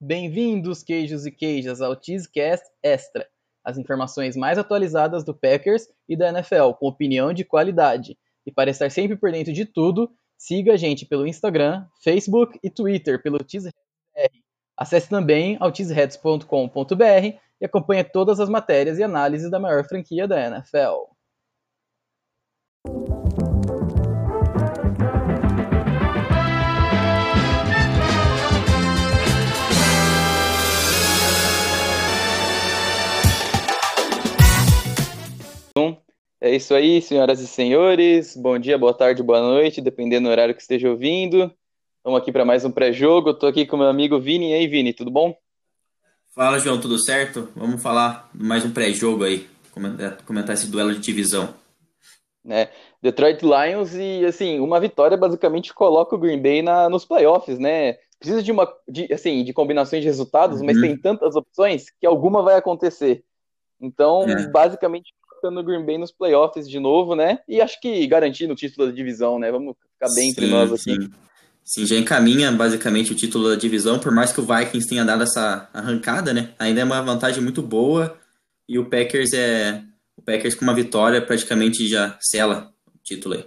Bem-vindos, queijos e queijas, ao Cheesecast Extra, as informações mais atualizadas do Packers e da NFL, com opinião de qualidade. E para estar sempre por dentro de tudo, siga a gente pelo Instagram, Facebook e Twitter pelo Cheeseheads. Acesse também ao cheeseheads.com.br e acompanhe todas as matérias e análises da maior franquia da NFL. É isso aí, senhoras e senhores. Bom dia, boa tarde, boa noite, dependendo do horário que esteja ouvindo. Estamos aqui para mais um pré-jogo. Estou aqui com meu amigo Vini. E aí, Vini, tudo bom? Fala, João, tudo certo? Vamos falar mais um pré-jogo aí, comentar esse duelo de divisão. É, Detroit Lions e, assim, uma vitória basicamente coloca o Green Bay na, nos playoffs, né? Precisa de uma, de, assim, de combinações de resultados, uhum. mas tem tantas opções que alguma vai acontecer. Então, é. basicamente, colocando o Green Bay nos playoffs de novo, né? E acho que garantindo o título da divisão, né? Vamos ficar bem sim, entre nós aqui. Sim. sim, já encaminha basicamente o título da divisão, por mais que o Vikings tenha dado essa arrancada, né? Ainda é uma vantagem muito boa e o Packers é o Packers com uma vitória praticamente já sela o título aí.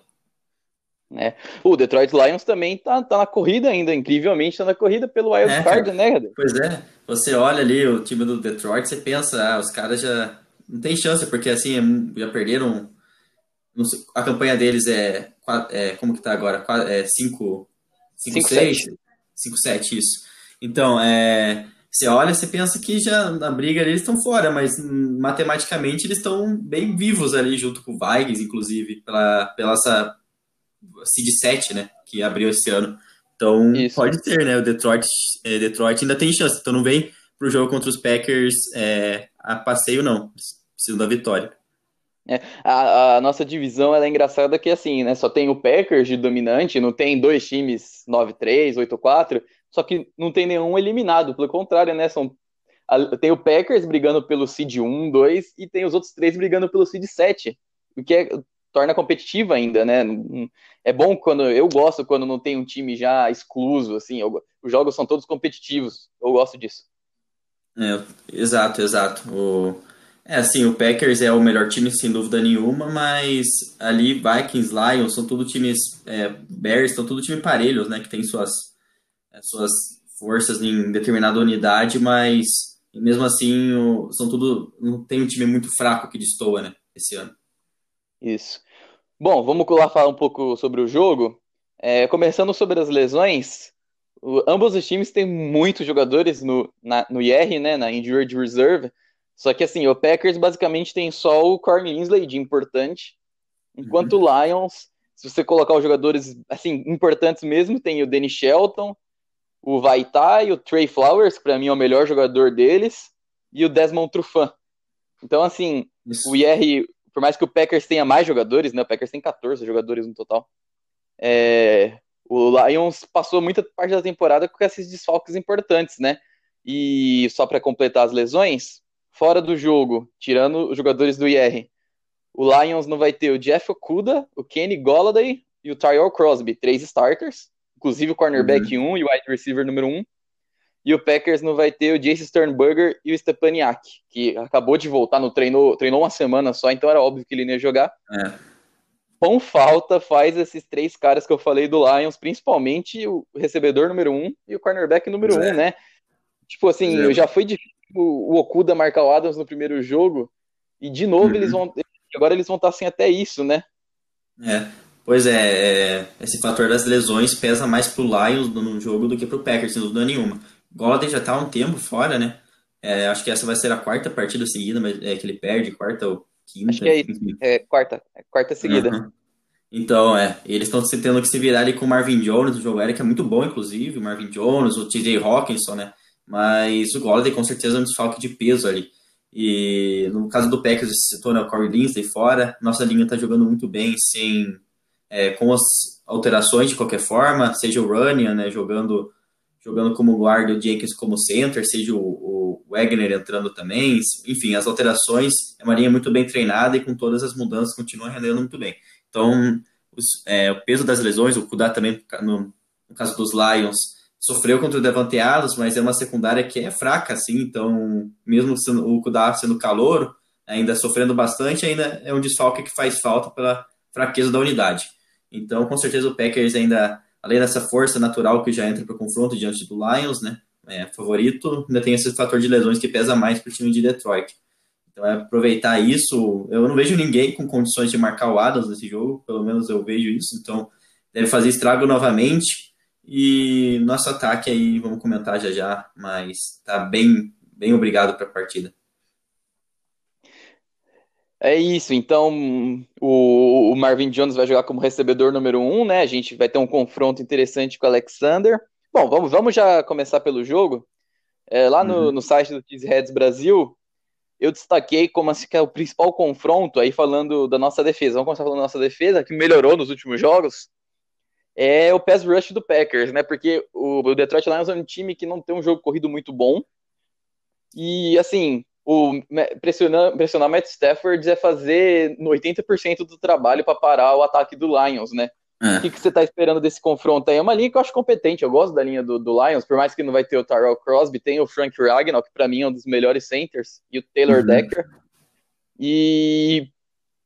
É. O Detroit Lions também tá, tá na corrida ainda, incrivelmente tá na corrida pelo wild é, card, né? Pois é, você olha ali o time do Detroit, você pensa, ah, os caras já não tem chance, porque assim, é já perderam. a campanha deles é, é. Como que tá agora? 5, 6? 5, 7, isso. Então, é. Você olha, você pensa que já na briga eles estão fora, mas matematicamente eles estão bem vivos ali, junto com o Vikings, inclusive, pela, pela essa seed 7, né, que abriu esse ano. Então, Isso. pode ser, né, o Detroit, é, Detroit ainda tem chance. Então, não vem pro jogo contra os Packers é, a passeio, não preciso da vitória. É, a, a, nossa divisão é engraçada que assim, né? Só tem o Packers de dominante, não tem dois times 9-3, 8-4, só que não tem nenhum eliminado. Pelo contrário, né? São, a, tem o Packers brigando pelo seed 1, 2 e tem os outros três brigando pelo seed 7, o que é, torna competitivo ainda, né? É bom quando eu gosto quando não tem um time já excluso, assim. Eu, os jogos são todos competitivos. Eu gosto disso. É, exato, exato. O é, assim, o Packers é o melhor time sem dúvida nenhuma, mas ali Vikings, Lions são tudo times, é, Bears são tudo time parelhos, né, que tem suas, é, suas forças em determinada unidade, mas mesmo assim o, são tudo, não tem um time muito fraco que destoa, né, esse ano. Isso. Bom, vamos lá falar um pouco sobre o jogo. É, começando sobre as lesões, o, ambos os times têm muitos jogadores no, na, no IR, né, na Injured Reserve, só que assim, o Packers basicamente tem só o Corey Linsley de importante, enquanto uhum. o Lions, se você colocar os jogadores assim importantes mesmo, tem o Danny Shelton, o Vaitai, o Trey Flowers, que para mim é o melhor jogador deles, e o Desmond Trufant. Então assim, Isso. o IR, por mais que o Packers tenha mais jogadores, né? O Packers tem 14 jogadores no total. É, o Lions passou muita parte da temporada com esses desfalques importantes, né? E só para completar as lesões, fora do jogo, tirando os jogadores do IR, o Lions não vai ter o Jeff Okuda, o Kenny Golladay e o Tyrell Crosby, três starters, inclusive o cornerback 1 uhum. um, e o wide receiver número 1. Um. E o Packers não vai ter o Jace Sternberger e o Stepaniak, que acabou de voltar no treino, treinou uma semana só, então era óbvio que ele não ia jogar. É. Com falta faz esses três caras que eu falei do Lions, principalmente o recebedor número 1 um e o cornerback número 1, um, é. né? Tipo assim, é. já foi difícil o Okuda marcar o Adams no primeiro jogo, e de novo uhum. eles vão. Agora eles vão estar sem até isso, né? É. Pois é, é, esse fator das lesões pesa mais pro Lions no jogo do que pro Packers, sem dúvida nenhuma. Golden já tá há um tempo fora, né? É, acho que essa vai ser a quarta partida seguida, mas é que ele perde, quarta ou quinta. Acho que é, é quarta, é quarta seguida. Uhum. Então, é, eles estão tendo que se virar ali com o Marvin Jones, o jogo aéreo que é muito bom, inclusive, o Marvin Jones, o TJ Hawkinson, né? Mas o Golladay com certeza é um desfalque de peso ali. E no caso do Packers, você citou né, o Corey Linsley fora, nossa linha está jogando muito bem, sem, é, com as alterações de qualquer forma, seja o Runyan né, jogando, jogando como guarda, o Jenkins como center, seja o, o Wagner entrando também, enfim, as alterações, é uma linha muito bem treinada e com todas as mudanças continua rendendo muito bem. Então, os, é, o peso das lesões, o Kudá também, no, no caso dos Lions, sofreu contra o Devante Adams, mas é uma secundária que é fraca, assim, então, mesmo sendo, o Kudar sendo calor, ainda sofrendo bastante, ainda é um desfalque que faz falta pela fraqueza da unidade. Então, com certeza, o Packers ainda, além dessa força natural que já entra para o confronto diante do Lions, né, é, favorito, ainda tem esse fator de lesões que pesa mais para o time de Detroit. Então, é aproveitar isso. Eu não vejo ninguém com condições de marcar o Adams nesse jogo, pelo menos eu vejo isso, então deve fazer estrago novamente e nosso ataque aí, vamos comentar já já, mas tá bem, bem obrigado para a partida. É isso, então o, Marvin Jones vai jogar como recebedor número um, né? A gente vai ter um confronto interessante com o Alexander. Bom, vamos, vamos já começar pelo jogo. É, lá no, uhum. no site do Cheeseheads Brasil, eu destaquei como assim, que é o principal confronto, aí falando da nossa defesa. Vamos começar falando da nossa defesa, que melhorou nos últimos jogos é o pass rush do Packers, né? Porque o Detroit Lions é um time que não tem um jogo corrido muito bom. E, assim, o pressionar, pressionar Matt Stafford é fazer 80% do trabalho para parar o ataque do Lions, né? É. O que, que você está esperando desse confronto aí? É uma linha que eu acho competente, eu gosto da linha do, do Lions, por mais que não vai ter o Tyrell Crosby, tem o Frank Ragnall, que para mim é um dos melhores centers, e o Taylor uhum. Decker. E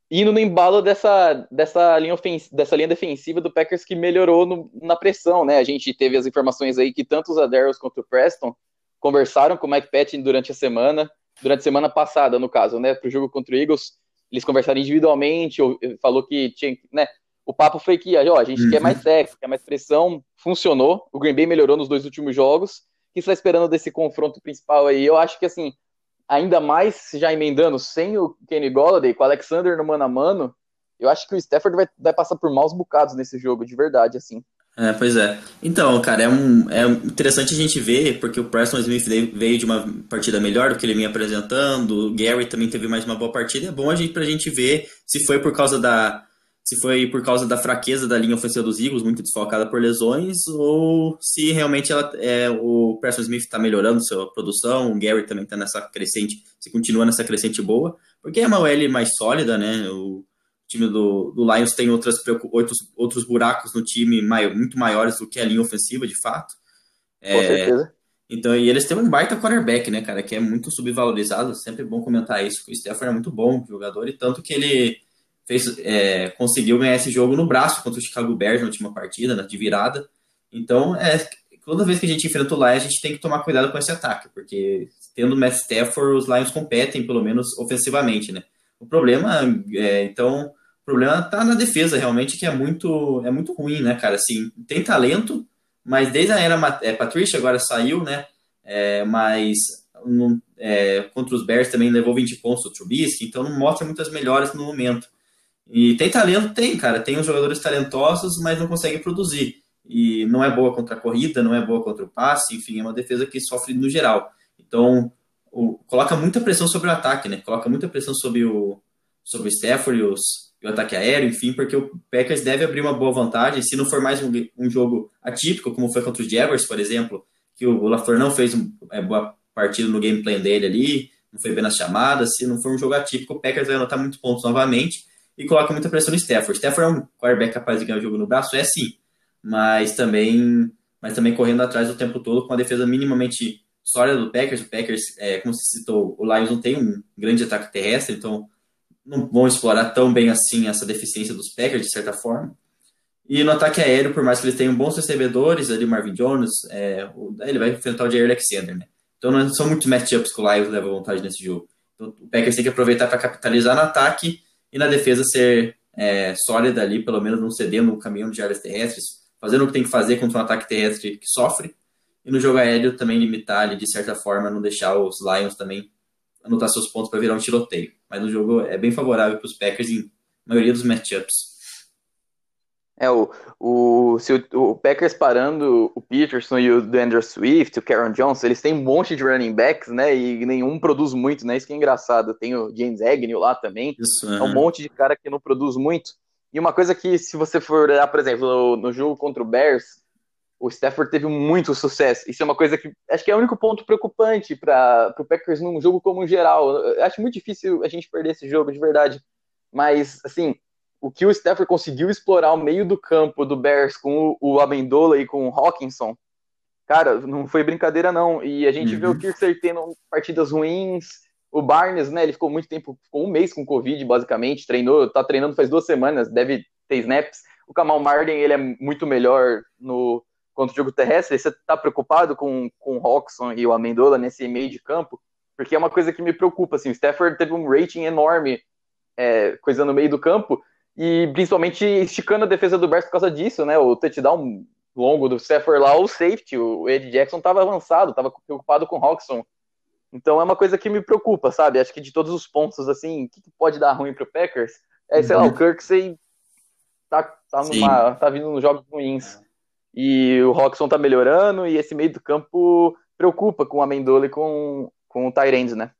indo no embalo dessa, dessa, linha, ofens dessa linha defensiva do Packers que melhorou no, na pressão, né? A gente teve as informações aí que tanto os Adairos quanto o Preston conversaram com o Mike Patton durante a semana, durante a semana passada, no caso, né? Para o jogo contra o Eagles, eles conversaram individualmente, falou que tinha, né? O papo foi que, ó, a gente uhum. quer mais sexo, quer mais pressão, funcionou. O Green Bay melhorou nos dois últimos jogos. O que você está esperando desse confronto principal aí? Eu acho que, assim, ainda mais já emendando sem o Kenny Golladay, com o Alexander no mano a mano, eu acho que o Stafford vai, vai passar por maus bocados nesse jogo, de verdade, assim. É, pois é. Então, cara, é, um, é interessante a gente ver, porque o Preston Smith veio de uma partida melhor do que ele vinha apresentando, o Gary também teve mais uma boa partida, é bom a gente, pra gente ver se foi por causa da, se foi por causa da fraqueza da linha ofensiva dos Eagles, muito desfalcada por lesões, ou se realmente ela, é, o Preston Smith está melhorando sua produção, o Gary também está nessa crescente, se continua nessa crescente boa, porque é uma OL mais sólida, né? O time do, do Lions tem outras, outros, outros buracos no time maior, muito maiores do que a linha ofensiva, de fato. É, Com certeza. Então, e eles têm um baita quarterback, né, cara, que é muito subvalorizado, sempre bom comentar isso, o Stafford é muito bom jogador, e tanto que ele fez, é, conseguiu ganhar esse jogo no braço contra o Chicago Bears na última partida, né, de virada. Então, é, toda vez que a gente enfrenta o Lions, a gente tem que tomar cuidado com esse ataque, porque tendo o Matt Stafford, os Lions competem, pelo menos ofensivamente, né? O problema, é, então, o problema tá na defesa, realmente, que é muito, é muito ruim, né, cara? Assim, tem talento, mas desde a era é, Patrícia, agora saiu, né? É, mas um, é, contra os Bears também levou 20 pontos o Trubisky, então não mostra muitas melhores no momento. E tem talento? Tem, cara. Tem os jogadores talentosos, mas não conseguem produzir. E não é boa contra a corrida, não é boa contra o passe, enfim, é uma defesa que sofre no geral. Então, o, coloca muita pressão sobre o ataque, né? Coloca muita pressão sobre o, sobre o Stafford e, os, e o ataque aéreo, enfim, porque o Packers deve abrir uma boa vantagem. Se não for mais um, um jogo atípico, como foi contra os Jaguars, por exemplo, que o LaFleur não fez uma é, boa partida no gameplay dele ali, não foi bem nas chamadas. Se não for um jogo atípico, o Packers vai anotar muitos pontos novamente e coloca muita pressão no Stafford. Stafford é um quarterback capaz de ganhar o jogo no braço? É sim, mas também, mas também correndo atrás o tempo todo com a defesa minimamente sólida do Packers. O Packers, é, como você citou, o Lions não tem um grande ataque terrestre, então não vão explorar tão bem assim essa deficiência dos Packers, de certa forma. E no ataque aéreo, por mais que eles tenham bons recebedores, ali Marvin Jones, é, ele vai enfrentar o Jair Alexander, né? Então não são muitos matchups que o Lions leva vantagem nesse jogo. Então, o Packers tem que aproveitar para capitalizar no ataque e na defesa ser é, sólida ali, pelo menos não cedendo o caminhão de áreas terrestres, fazendo o que tem que fazer contra um ataque terrestre que sofre, e no jogo aéreo também limitar ali, de certa forma, não deixar os Lions também anotar seus pontos para virar um tiroteio. Mas o jogo é bem favorável para os Packers em maioria dos matchups. É, o, o, se o, o, Packers parando o Peterson e o Andrew Swift, o Karen Jones, eles têm um monte de running backs, né? E nenhum produz muito, né? Isso que é engraçado. Tem o James Agnew lá também. Isso, é. é um monte de cara que não produz muito. E uma coisa que, se você for olhar, por exemplo, no, jogo contra o Bears, o Stafford teve muito sucesso. Isso é uma coisa que acho que é o único ponto preocupante para o Packers num jogo como geral. Eu acho muito difícil a gente perder esse jogo, de verdade. Mas, assim, o que o Stafford conseguiu explorar o meio do campo do Bears com o, Amendola e com o Hawkinson cara, não foi brincadeira não. E a gente uhum. vê o uhum. Kirksey tendo partidas ruins, o Barnes, né, ele ficou muito tempo, ficou um mês com Covid, basicamente, treinou, tá treinando faz duas semanas, deve ter snaps. O Kamal Marden, ele é muito melhor no contra o jogo terrestre. Você tá preocupado com, com o Roxon e o Amendola nesse meio de campo? Porque é uma coisa que me preocupa, assim, o Stafford teve um rating enorme, é, coisa no meio do campo, e principalmente esticando a defesa do Bears por causa disso, né, o touchdown longo do Stafford lá, o safety, o Ed Jackson estava avançado, estava preocupado com o Roxon, então é uma coisa que me preocupa, sabe? Acho que de todos os pontos, assim, o que pode dar ruim pro Packers? É, sei uhum. lá, o Kirksey tá, tá, numa, tá vindo nos jogos ruins. E o Roxon tá melhorando, e esse meio do campo preocupa com o Amendola e com, com o Tyrande, né?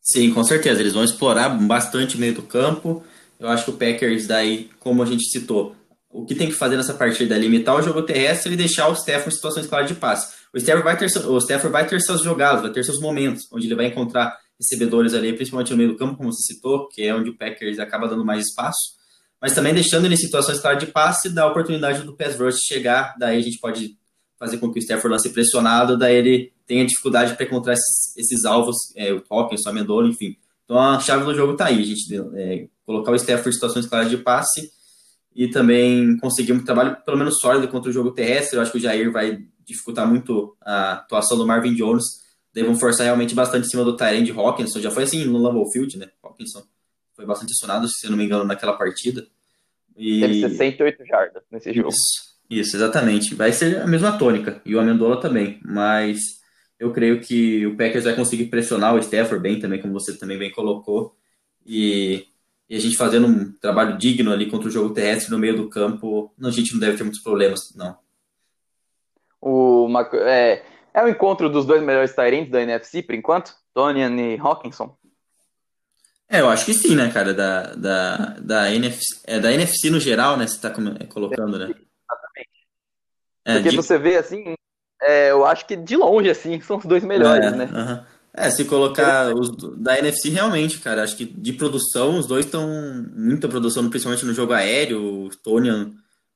Sim, com certeza. Eles vão explorar bastante o meio do campo. Eu acho que o Packers, daí, como a gente citou, o que tem que fazer nessa partida é limitar o jogo terrestre e deixar o Stafford em situações claras de passe. O Stafford vai ter, o Stafford vai ter seus jogadas, vai ter seus momentos, onde ele vai encontrar recebedores ali, principalmente no meio do campo, como você citou, que é onde o Packers acaba dando mais espaço, mas também deixando ele em situações claras de passe, dá a oportunidade do pass rush chegar, daí a gente pode fazer com que o Stafford lance pressionado, daí ele tenha dificuldade para encontrar esses, esses alvos, é, o Hawkins, o Amendola, enfim. Então a chave do jogo está aí, a gente é, colocar o Stafford em situações claras de passe e também conseguir um trabalho pelo menos sólido contra o jogo terrestre. Eu acho que o Jair vai dificultar muito a atuação do Marvin Jones. Daí vão forçar realmente bastante em cima do Tyrande Hawkinson. Já foi assim no Lambeau Field, né? Hawkinson foi bastante acionado, se eu não me engano, naquela partida. E... Teve 68 jardas nesse jogo. Isso, isso, exatamente. Vai ser a mesma tônica. E o Amendola também. Mas eu creio que o Packers vai conseguir pressionar o Stafford bem também, como você também bem colocou. E e a gente fazendo um trabalho digno ali contra o jogo terrestre no meio do campo, a gente não deve ter muitos problemas, não. O, é, é o encontro dos dois melhores Tyrants da NFC, por enquanto? Tonian e Hawkinson? É, eu acho que sim, né, cara, da, da, da, NFC, é, da NFC no geral, né, você tá colocando, né? Exatamente. É, Porque de... você vê, assim, é, eu acho que de longe, assim, são os dois melhores, é, né? Uh -huh. É, se colocar os da NFC realmente, cara, acho que de produção, os dois estão muita produção, principalmente no jogo aéreo. O Tony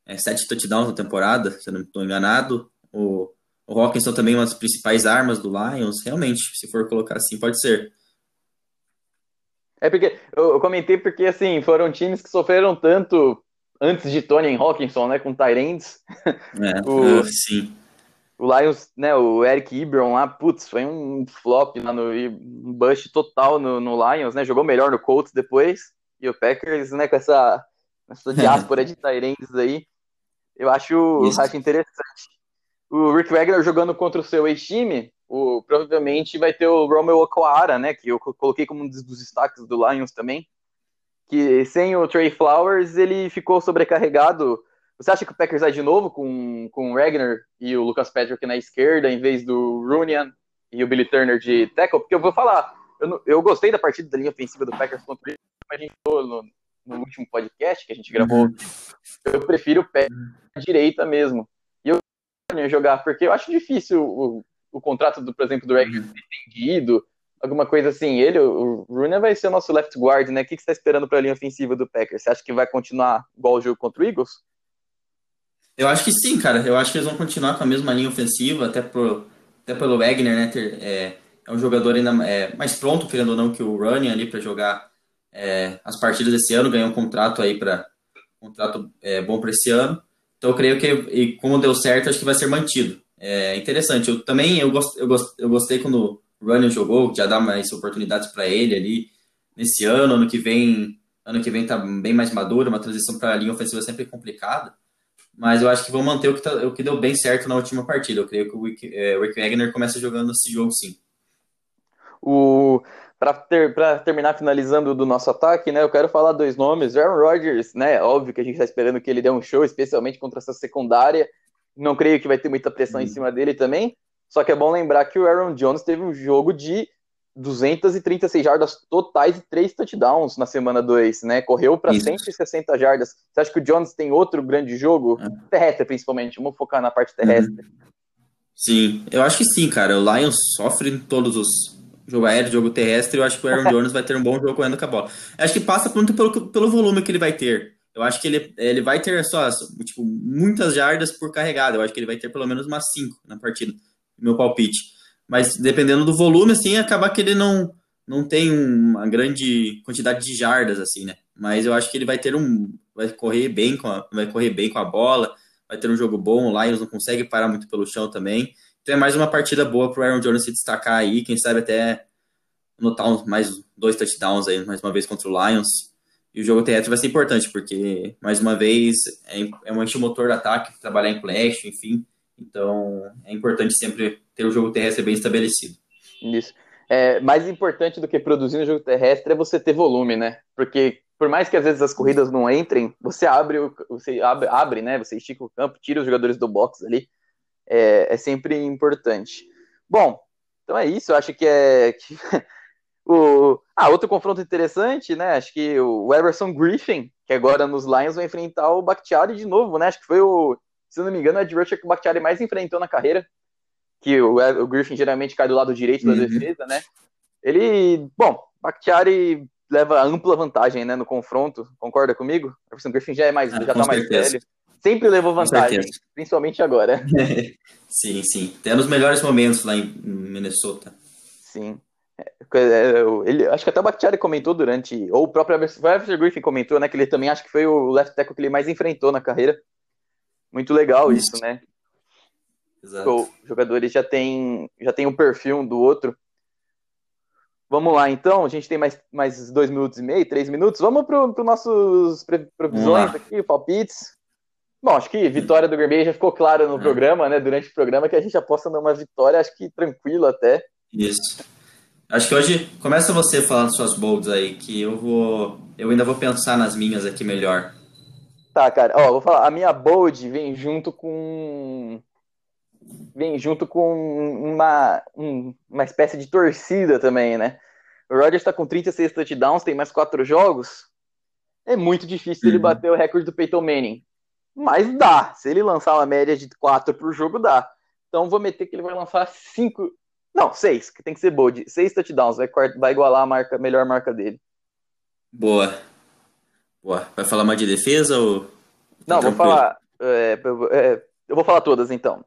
é sete touchdowns na temporada, se eu não estou enganado. O, o Hawkinson também uma das principais armas do Lions. Realmente, se for colocar assim, pode ser. É porque eu comentei porque assim, foram times que sofreram tanto antes de Tony e Hawkinson, né, com Tyrands. É, o, sim o Lions, né, o Eric Ibron lá, putz, foi um flop lá no um bust total no, no, Lions, né? Jogou melhor no Colts depois. E o Packers, né, com essa, essa diáspora de Tyrants aí, eu acho, acho interessante. O Rick Wagner jogando contra o seu ex-time, o, provavelmente vai ter o Romeo Okwara, né, que eu coloquei como um dos destaques do Lions também, que sem o Trey Flowers ele ficou sobrecarregado você acha que o Packers vai de novo com, com o Regner e o Lucas Patrick na esquerda, em vez do Runian e o Billy Turner de tackle? Porque eu vou falar, eu, eu gostei da partida da linha ofensiva do Packers contra o a gente falou no, no último podcast que a gente gravou. Uhum. Eu prefiro o pé direita mesmo. E eu jogar, porque eu acho difícil o, o contrato, do, por exemplo, do Regner uhum. ser estendido, alguma coisa assim. Ele, o Runian vai ser o nosso left guard, né? O que, que você está esperando para a linha ofensiva do Packers? Você acha que vai continuar igual o jogo contra o Eagles? Eu acho que sim, cara. Eu acho que eles vão continuar com a mesma linha ofensiva, até, pro, até pelo Wagner, né? Ter, é, é um jogador ainda é, mais pronto, querendo ou não, que o Running ali para jogar é, as partidas desse ano, ganhou um contrato aí para um contrato é, bom para esse ano. Então eu creio que, e como deu certo, acho que vai ser mantido. É interessante. Eu também eu, gost, eu, gost, eu gostei quando o Running jogou, já dá mais oportunidades para ele ali nesse ano. Ano que vem, ano que vem tá bem mais maduro, uma transição para a linha ofensiva sempre complicada mas eu acho que vão manter o que, tá, o que deu bem certo na última partida. Eu creio que o Rick, é, o Rick Wagner começa jogando esse jogo sim. O para ter, terminar finalizando do nosso ataque, né, eu quero falar dois nomes. Aaron Rodgers, né, óbvio que a gente está esperando que ele dê um show, especialmente contra essa secundária. Não creio que vai ter muita pressão hum. em cima dele também. Só que é bom lembrar que o Aaron Jones teve um jogo de 236 jardas totais e 3 touchdowns na semana 2, né? Correu para 160 jardas. Você acha que o Jones tem outro grande jogo? É. Terrestre, principalmente. Vamos focar na parte terrestre. Uhum. Sim, eu acho que sim, cara. O Lions sofre em todos os jogo aéreo, jogo terrestre. Eu acho que o Aaron Jones vai ter um bom jogo correndo com a bola. Eu acho que passa muito pelo, pelo volume que ele vai ter. Eu acho que ele, ele vai ter só tipo, muitas jardas por carregada. Eu acho que ele vai ter pelo menos umas 5 na partida. meu palpite. Mas dependendo do volume, assim, acaba que ele não, não tem uma grande quantidade de jardas, assim, né? Mas eu acho que ele vai ter um. Vai correr bem com a, vai correr bem com a bola, vai ter um jogo bom. O Lions não consegue parar muito pelo chão também. Então é mais uma partida boa para o Aaron Jones se destacar aí, quem sabe até anotar mais dois touchdowns aí, mais uma vez contra o Lions. E o jogo terrestre vai ser importante, porque, mais uma vez, é, é um motor de ataque, trabalhar em flash, enfim. Então, é importante sempre ter o jogo terrestre bem estabelecido. Isso. É, mais importante do que produzir no jogo terrestre é você ter volume, né? Porque, por mais que às vezes as corridas não entrem, você abre, você abre, abre né? Você estica o campo, tira os jogadores do box ali. É, é sempre importante. Bom, então é isso. Eu acho que é. Que O... Ah, outro confronto interessante, né? Acho que o Everson Griffin, que agora nos Lions vai enfrentar o Bakhtiari de novo, né? Acho que foi o, se não me engano, o Ed Rusher que o Bakhtiari mais enfrentou na carreira. Que o, o Griffin geralmente cai do lado direito da uhum. defesa, né? Ele, bom, Bakhtiari leva ampla vantagem, né, no confronto. Concorda comigo? O Griffin já é mais, ah, já tá mais velho. Sempre levou vantagem, principalmente agora. sim, sim. Até nos melhores momentos lá em Minnesota. Sim. É, ele, acho que até o Bakhtiari comentou durante, ou o próprio Everson Griffin comentou, né, que ele também acho que foi o left tackle que ele mais enfrentou na carreira. Muito legal isso, isso né? Exato. Os jogadores já tem já tem um perfil um do outro. Vamos lá, então. A gente tem mais, mais dois minutos e meio, três minutos. Vamos para os nossos previsões aqui, palpites. Bom, acho que vitória do Green Bay já ficou claro no é. programa, né? Durante o programa, que a gente aposta numa vitória, acho que tranquila até. Isso. Acho que hoje começa você falando suas bolds aí, que eu vou. Eu ainda vou pensar nas minhas aqui melhor. Tá, cara. Ó, vou falar. A minha bold vem junto com. Vem junto com uma, um, uma espécie de torcida também, né? O Rodgers tá com 36 touchdowns, tem mais quatro jogos. É muito difícil uhum. ele bater o recorde do Peyton Manning. Mas dá. Se ele lançar uma média de quatro por jogo, dá. Então vou meter que ele vai lançar cinco, não, seis, que tem que ser bold. Seis touchdowns, vai, vai igualar a marca, melhor marca dele. Boa. Boa. Vai falar mais de defesa ou. Não, vou falar. É, é, eu vou falar todas então.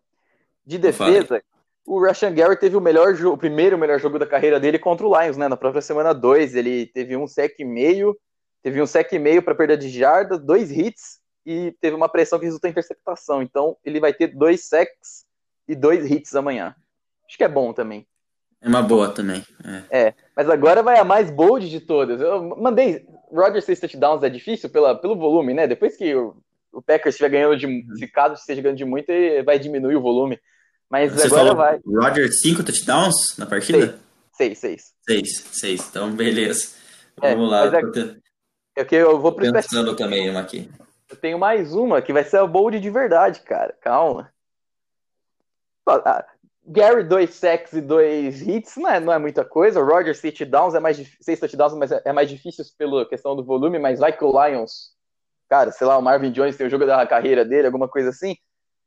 De defesa, o Russian Gary teve o melhor jogo, o primeiro melhor jogo da carreira dele contra o Lions, né? Na própria semana 2, ele teve um sec e meio, teve um sec e meio para perda de jardas, dois hits e teve uma pressão que resultou em interceptação. Então, ele vai ter dois secs e dois hits amanhã. Acho que é bom também. É uma boa também. É. é. mas agora vai a mais bold de todas. Eu mandei. Roger 6 touchdowns é difícil pela, pelo volume, né? Depois que o, o Packers estiver ganhando de. Uhum. Se caso esteja ganhando de muito, vai diminuir o volume. Mas Você agora vai. Roger 5 touchdowns na partida? 6, 6. 6, 6. Então, beleza. É, Vamos lá. É, é que eu vou Pensando também uma aqui. Eu tenho mais uma que vai ser a bold de verdade, cara. Calma. Gary, dois sacks e dois hits, não é, não é muita coisa. O Roger, seis touchdowns, é mais, seis touchdowns, mas é, é mais difícil pela questão do volume, mas vai que o Lions, cara, sei lá, o Marvin Jones tem o jogo da carreira dele, alguma coisa assim.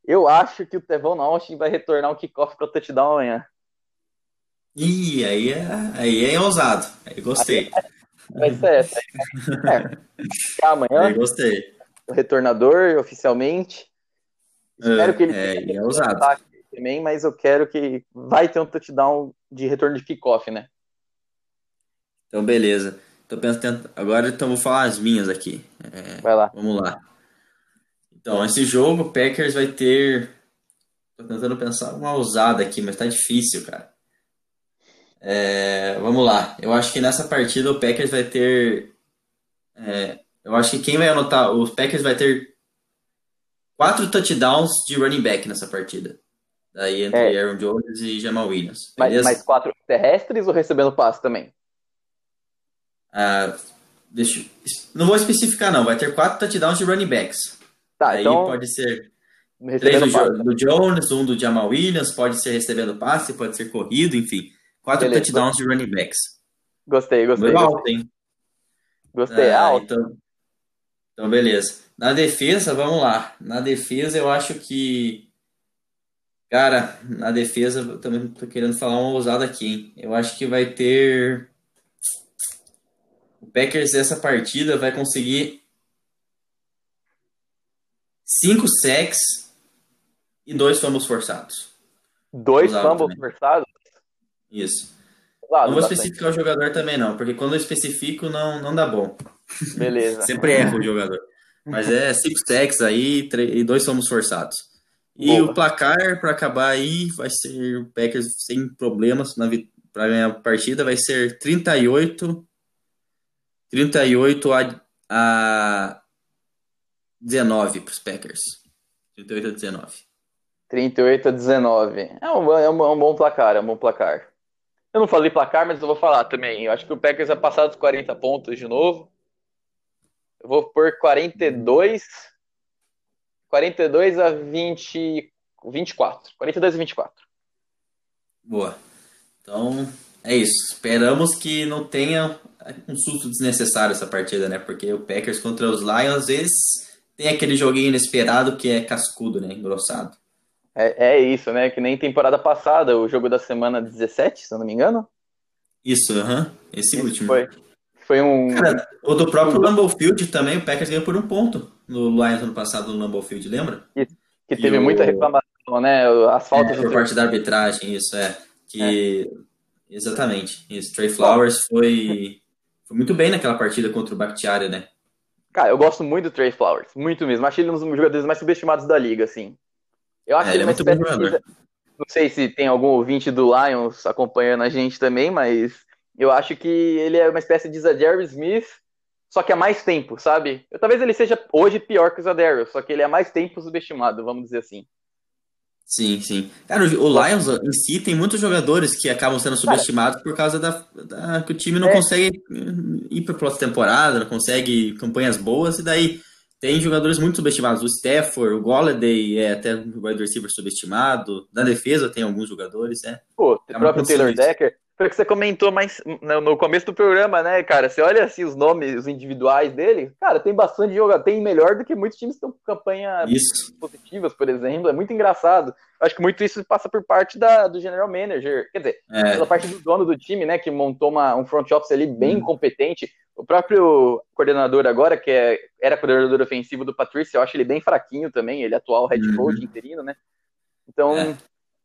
Eu acho que o Tevon Austin vai retornar um kickoff para touchdown amanhã. Ih, aí é, aí é ousado. Aí gostei. Vai ser essa. É. Amanhã. Aí gostei. O retornador, oficialmente. Espero é, que ele é, é ousado. Também, mas eu quero que vai ter um touchdown de retorno de kickoff, né? Então, beleza. Tô pensando, agora então vou falar as minhas aqui. É, vai lá. Vamos lá. Então, esse jogo, o Packers vai ter. Tô tentando pensar uma ousada aqui, mas tá difícil, cara. É, vamos lá. Eu acho que nessa partida o Packers vai ter. É, eu acho que quem vai anotar. Os Packers vai ter quatro touchdowns de running back nessa partida. Daí entre é. Aaron Jones e Jamal Williams. Mas, mais quatro terrestres ou recebendo passe também? Ah, deixa, não vou especificar não, vai ter quatro touchdowns de running backs. Tá, Aí então... pode ser três do, passe, do, Jones, um do Jamal Williams, pode ser recebendo passe, pode ser corrido, enfim. Quatro Beleza, touchdowns de running backs. Gostei, gostei. Meu alto, hein? Gostei, ah, alto. Então, então, beleza. Na defesa, vamos lá. Na defesa, eu acho que Cara, na defesa, eu também tô querendo falar uma ousada aqui, hein? Eu acho que vai ter. O Packers, essa partida, vai conseguir cinco sacks e dois fomos forçados. Dois fumbles forçados? Isso. Não vou especificar o jogador também, não, porque quando eu especifico não, não dá bom. Beleza. Sempre erra o jogador. Mas é cinco sacks aí e dois fomos forçados. E Boa. o placar, para acabar aí, vai ser o Packers sem problemas para ganhar a partida, vai ser 38 38 a, a 19 para os Packers. 38 a 19. 38 a 19. É um, é, um, é um bom placar, é um bom placar. Eu não falei placar, mas eu vou falar também. Eu acho que o Packers vai passar dos 40 pontos de novo. Eu vou por 42. 42 a 20, 24. 42 a 24. Boa. Então, é isso. Esperamos que não tenha um susto desnecessário essa partida, né? Porque o Packers contra os Lions, às vezes, tem aquele joguinho inesperado que é cascudo, né? Engrossado. É, é isso, né? Que nem temporada passada, o jogo da semana 17, se eu não me engano. Isso, aham. Uh -huh. Esse, Esse último. Foi, foi um. Cara, o do próprio Lambeau Field também, o Packers ganhou por um ponto no Lions ano passado no Lambeau Field, lembra? Isso. Que teve muita reclamação, né? As faltas é, por parte da arbitragem, isso, é. Que. É. Exatamente. Isso. Trey Flowers foi, foi muito bem naquela partida contra o Bakhtiari, né? Cara, eu gosto muito do Trey Flowers, muito mesmo. Achei ele um dos jogadores mais subestimados da liga, assim. Eu acho é, ele, ele é muito bom jogador. Não sei se tem algum ouvinte do Lions acompanhando a gente também, mas eu acho que ele é uma espécie de Zadarius Smith, só que há mais tempo, sabe? Eu, talvez ele seja hoje pior que o Zadarius, só que ele é mais tempo subestimado, vamos dizer assim. Sim, sim. Cara, o Lions em si tem muitos jogadores que acabam sendo subestimados por causa da, da, que o time não é. consegue ir para a próxima temporada, não consegue campanhas boas, e daí tem jogadores muito subestimados. O Stafford, o Golladay é até o wide receiver subestimado. Na defesa tem alguns jogadores, né? Pô, o é próprio Taylor Decker. Foi o que você comentou mais no começo do programa, né, cara? Você olha assim os nomes, os individuais dele, cara, tem bastante jogador, tem melhor do que muitos times que estão com campanhas positivas, por exemplo. É muito engraçado. Acho que muito isso passa por parte da, do general manager, quer dizer, é. pela parte do dono do time, né, que montou uma, um front office ali bem hum. competente. O próprio coordenador agora, que é, era coordenador ofensivo do Patrício, eu acho ele bem fraquinho também, ele é atual head uhum. coach uhum. interino, né? Então, é.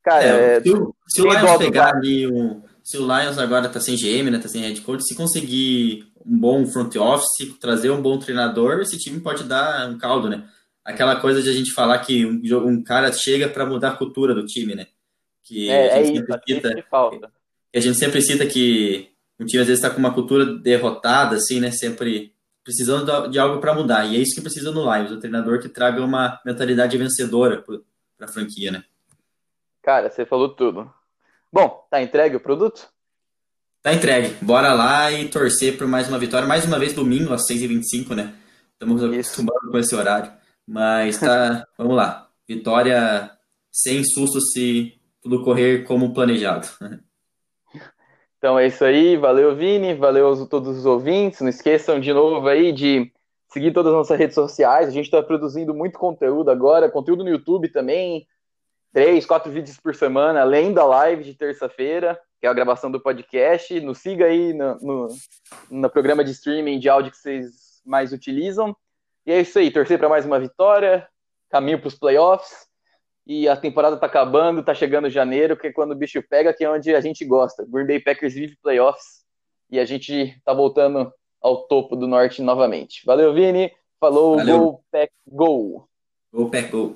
cara, é, é se, o, se o Lions pegar ali um se o Lions agora está sem GM, né, tá sem head coach, se conseguir um bom front office, trazer um bom treinador, esse time pode dar um caldo, né? Aquela coisa de a gente falar que um, um cara chega para mudar a cultura do time, né? Que é, a gente é sempre isso, cita, falta. Que a gente sempre cita que um time às vezes está com uma cultura derrotada, assim, né? Sempre precisando de algo para mudar. E é isso que precisa no Lions, um treinador que traga uma mentalidade vencedora para a franquia, né? Cara, você falou tudo. Bom, tá entregue o produto? Tá entregue. Bora lá e torcer por mais uma vitória. Mais uma vez, domingo, às 6h25, né? Estamos acostumados com esse horário. Mas tá, vamos lá. Vitória sem susto se tudo correr como planejado. Então é isso aí. Valeu, Vini. Valeu a todos os ouvintes. Não esqueçam de novo aí de seguir todas as nossas redes sociais. A gente está produzindo muito conteúdo agora, conteúdo no YouTube também três, quatro vídeos por semana, além da live de terça-feira, que é a gravação do podcast. Nos siga aí no, no, no, programa de streaming de áudio que vocês mais utilizam. E é isso aí, torcer para mais uma vitória, caminho para os playoffs. E a temporada tá acabando, tá chegando janeiro, que é quando o bicho pega, que é onde a gente gosta. Green Bay Packers vive playoffs e a gente tá voltando ao topo do norte novamente. Valeu, Vini. Falou, Valeu. Go Pack Go. Go Pack Go.